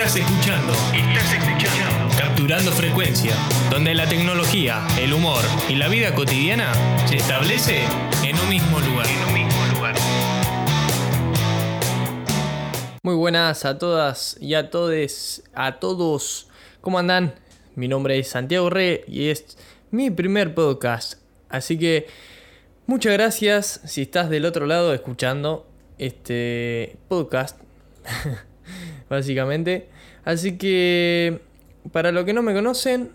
Estás escuchando. Estás escuchando. Capturando frecuencia, donde la tecnología, el humor y la vida cotidiana se establece en un mismo lugar. Mismo lugar. Muy buenas a todas y a todos, a todos. ¿Cómo andan? Mi nombre es Santiago Re y es mi primer podcast. Así que muchas gracias si estás del otro lado escuchando este podcast. básicamente. Así que, para los que no me conocen,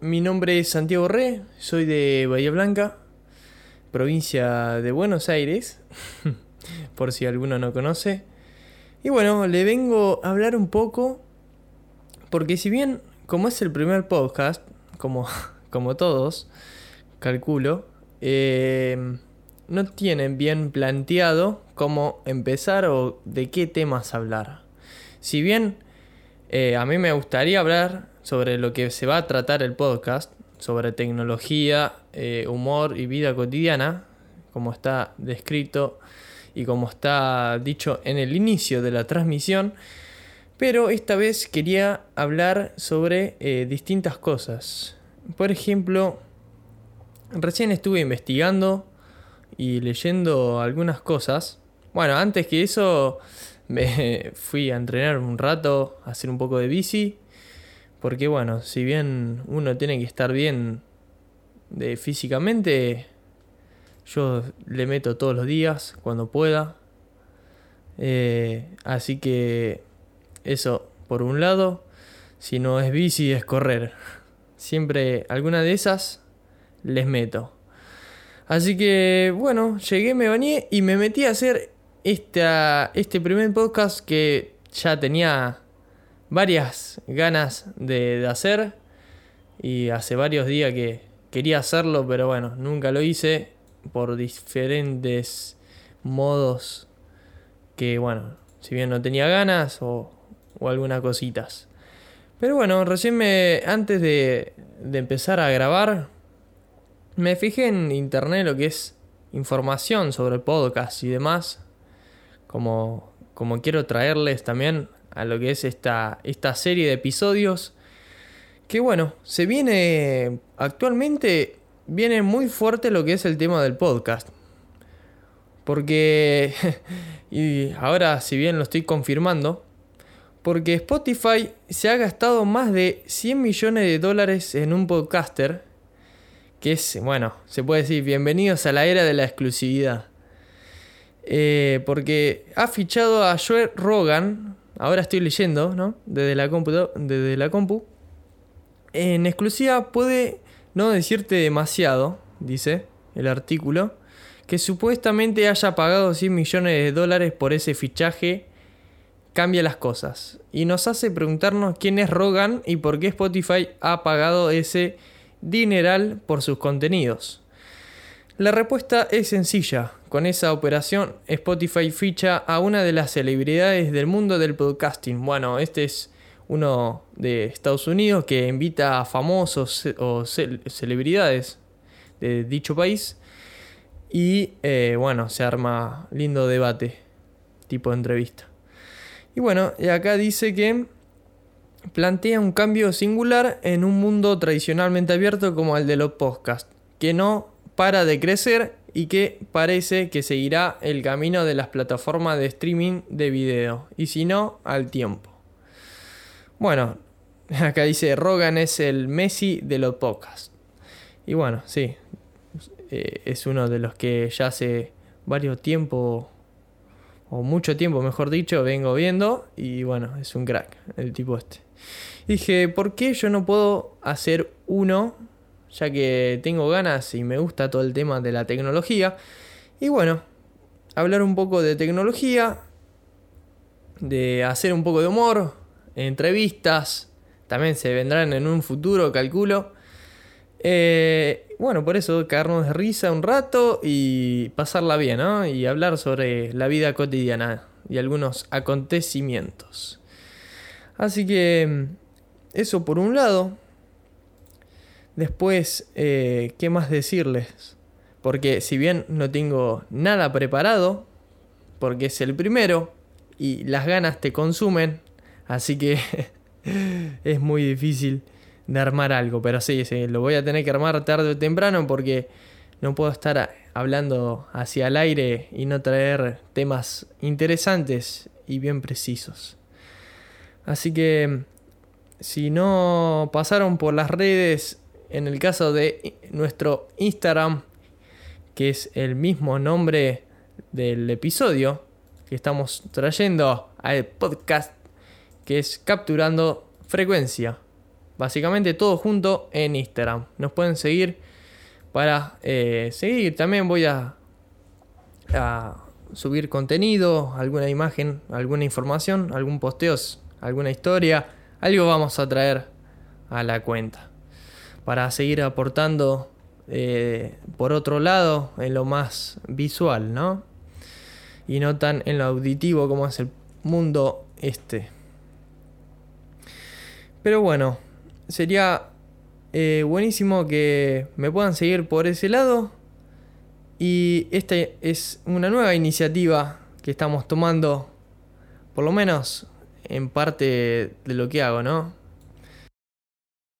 mi nombre es Santiago Re, soy de Bahía Blanca, provincia de Buenos Aires, por si alguno no conoce. Y bueno, le vengo a hablar un poco, porque si bien, como es el primer podcast, como, como todos, calculo, eh, no tienen bien planteado cómo empezar o de qué temas hablar. Si bien eh, a mí me gustaría hablar sobre lo que se va a tratar el podcast, sobre tecnología, eh, humor y vida cotidiana, como está descrito y como está dicho en el inicio de la transmisión, pero esta vez quería hablar sobre eh, distintas cosas. Por ejemplo, recién estuve investigando y leyendo algunas cosas. Bueno, antes que eso me fui a entrenar un rato, a hacer un poco de bici. Porque bueno, si bien uno tiene que estar bien de físicamente, yo le meto todos los días cuando pueda. Eh, así que eso, por un lado, si no es bici es correr. Siempre alguna de esas les meto. Así que bueno, llegué, me bañé y me metí a hacer este primer podcast que ya tenía varias ganas de, hacer y hace varios días que quería hacerlo, pero bueno, nunca lo hice por diferentes modos que bueno, si bien no tenía ganas o, o algunas cositas. Pero bueno, recién me, antes de, de empezar a grabar, me fijé en internet lo que es información sobre podcast y demás como, como quiero traerles también a lo que es esta, esta serie de episodios. Que bueno, se viene actualmente, viene muy fuerte lo que es el tema del podcast. Porque, y ahora si bien lo estoy confirmando, porque Spotify se ha gastado más de 100 millones de dólares en un podcaster, que es, bueno, se puede decir, bienvenidos a la era de la exclusividad. Eh, porque ha fichado a Joe Rogan. Ahora estoy leyendo, ¿no? Desde la, desde la compu. En exclusiva puede no decirte demasiado, dice el artículo, que supuestamente haya pagado 100 millones de dólares por ese fichaje cambia las cosas y nos hace preguntarnos quién es Rogan y por qué Spotify ha pagado ese dineral por sus contenidos. La respuesta es sencilla. Con esa operación, Spotify ficha a una de las celebridades del mundo del podcasting. Bueno, este es uno de Estados Unidos que invita a famosos o celebridades de dicho país. Y eh, bueno, se arma lindo debate, tipo de entrevista. Y bueno, y acá dice que plantea un cambio singular en un mundo tradicionalmente abierto como el de los podcasts, que no para de crecer y que parece que seguirá el camino de las plataformas de streaming de video, y si no, al tiempo. Bueno, acá dice Rogan es el Messi de los podcasts. Y bueno, sí, eh, es uno de los que ya hace varios tiempo, o mucho tiempo mejor dicho, vengo viendo, y bueno, es un crack el tipo este. Dije, ¿por qué yo no puedo hacer uno ya que tengo ganas y me gusta todo el tema de la tecnología. Y bueno, hablar un poco de tecnología, de hacer un poco de humor, entrevistas, también se vendrán en un futuro, calculo. Eh, bueno, por eso caernos de risa un rato y pasarla bien, ¿no? Y hablar sobre la vida cotidiana y algunos acontecimientos. Así que eso por un lado. Después, eh, ¿qué más decirles? Porque si bien no tengo nada preparado, porque es el primero y las ganas te consumen, Así que es muy difícil de armar algo. Pero sí, sí, lo voy a tener que armar tarde o temprano porque no puedo estar hablando hacia el aire y no traer temas interesantes y bien precisos. Así que si no pasaron por las redes, en el caso de nuestro Instagram, que es el mismo nombre del episodio que estamos trayendo al podcast, que es Capturando Frecuencia. Básicamente todo junto en Instagram. Nos pueden seguir para eh, seguir. También voy a, a subir contenido, alguna imagen, alguna información, algún posteo, alguna historia. Algo vamos a traer a la cuenta. Para seguir aportando eh, por otro lado en lo más visual, ¿no? Y no tan en lo auditivo como es el mundo este. Pero bueno, sería eh, buenísimo que me puedan seguir por ese lado. Y esta es una nueva iniciativa que estamos tomando, por lo menos en parte de lo que hago, ¿no?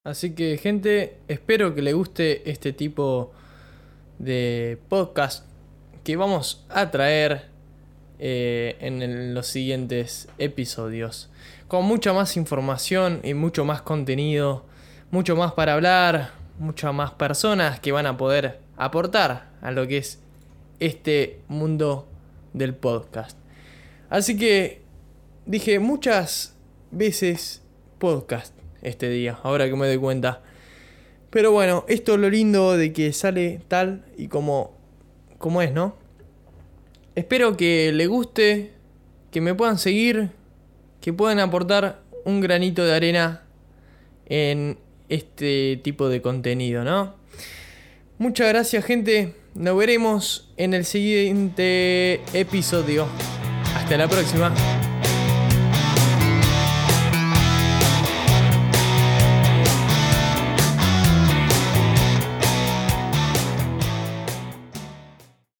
Así que gente, espero que le guste este tipo de podcast que vamos a traer eh, en los siguientes episodios. Con mucha más información y mucho más contenido, mucho más para hablar, muchas más personas que van a poder aportar a lo que es este mundo del podcast. Así que dije muchas veces podcast este día, ahora que me doy cuenta. Pero bueno, esto es lo lindo de que sale tal y como, como es, ¿no? Espero que le guste, que me puedan seguir, que puedan aportar un granito de arena en este tipo de contenido, ¿no? Muchas gracias gente, nos veremos en el siguiente episodio. Hasta la próxima.